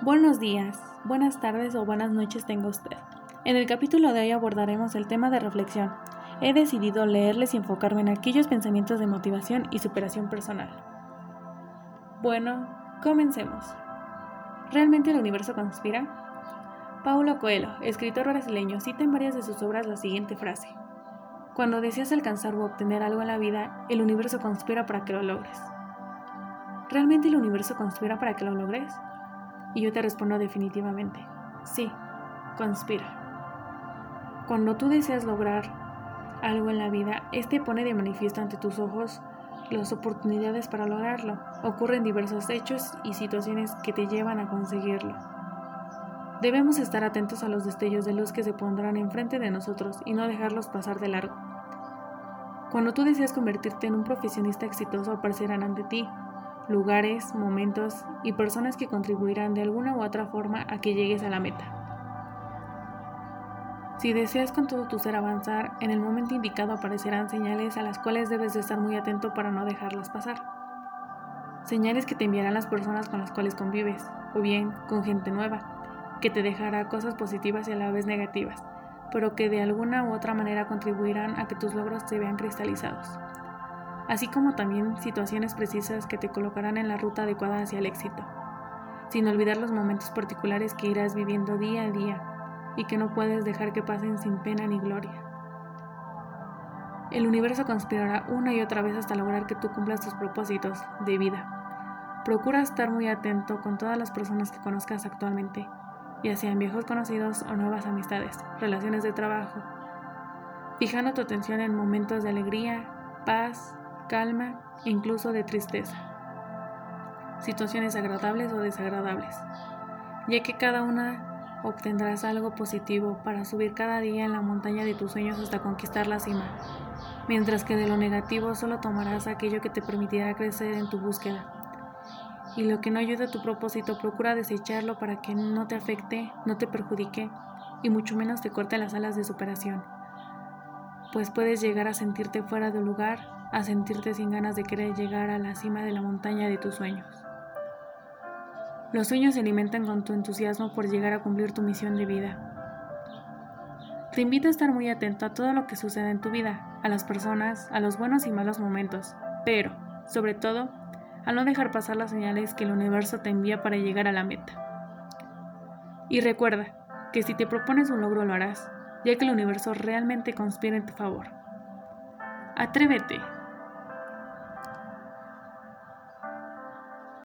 Buenos días, buenas tardes o buenas noches tenga usted. En el capítulo de hoy abordaremos el tema de reflexión. He decidido leerles y enfocarme en aquellos pensamientos de motivación y superación personal. Bueno, comencemos. ¿Realmente el universo conspira? Paulo Coelho, escritor brasileño, cita en varias de sus obras la siguiente frase. Cuando deseas alcanzar o obtener algo en la vida, el universo conspira para que lo logres. ¿Realmente el universo conspira para que lo logres? Y yo te respondo definitivamente, sí, conspira. Cuando tú deseas lograr algo en la vida, este pone de manifiesto ante tus ojos las oportunidades para lograrlo. Ocurren diversos hechos y situaciones que te llevan a conseguirlo. Debemos estar atentos a los destellos de luz que se pondrán enfrente de nosotros y no dejarlos pasar de largo. Cuando tú deseas convertirte en un profesionista exitoso, aparecerán ante ti lugares, momentos y personas que contribuirán de alguna u otra forma a que llegues a la meta. Si deseas con todo tu ser avanzar, en el momento indicado aparecerán señales a las cuales debes de estar muy atento para no dejarlas pasar. Señales que te enviarán las personas con las cuales convives, o bien con gente nueva, que te dejará cosas positivas y a la vez negativas, pero que de alguna u otra manera contribuirán a que tus logros se vean cristalizados así como también situaciones precisas que te colocarán en la ruta adecuada hacia el éxito, sin olvidar los momentos particulares que irás viviendo día a día y que no puedes dejar que pasen sin pena ni gloria. El universo conspirará una y otra vez hasta lograr que tú cumplas tus propósitos de vida. Procura estar muy atento con todas las personas que conozcas actualmente, ya sean viejos conocidos o nuevas amistades, relaciones de trabajo, fijando tu atención en momentos de alegría, paz, calma e incluso de tristeza. Situaciones agradables o desagradables, ya que cada una obtendrás algo positivo para subir cada día en la montaña de tus sueños hasta conquistar la cima, mientras que de lo negativo solo tomarás aquello que te permitirá crecer en tu búsqueda. Y lo que no ayude a tu propósito, procura desecharlo para que no te afecte, no te perjudique y mucho menos te corte las alas de superación, pues puedes llegar a sentirte fuera de lugar a sentirte sin ganas de querer llegar a la cima de la montaña de tus sueños. Los sueños se alimentan con tu entusiasmo por llegar a cumplir tu misión de vida. Te invito a estar muy atento a todo lo que sucede en tu vida, a las personas, a los buenos y malos momentos, pero, sobre todo, a no dejar pasar las señales que el universo te envía para llegar a la meta. Y recuerda que si te propones un logro lo harás, ya que el universo realmente conspira en tu favor. Atrévete,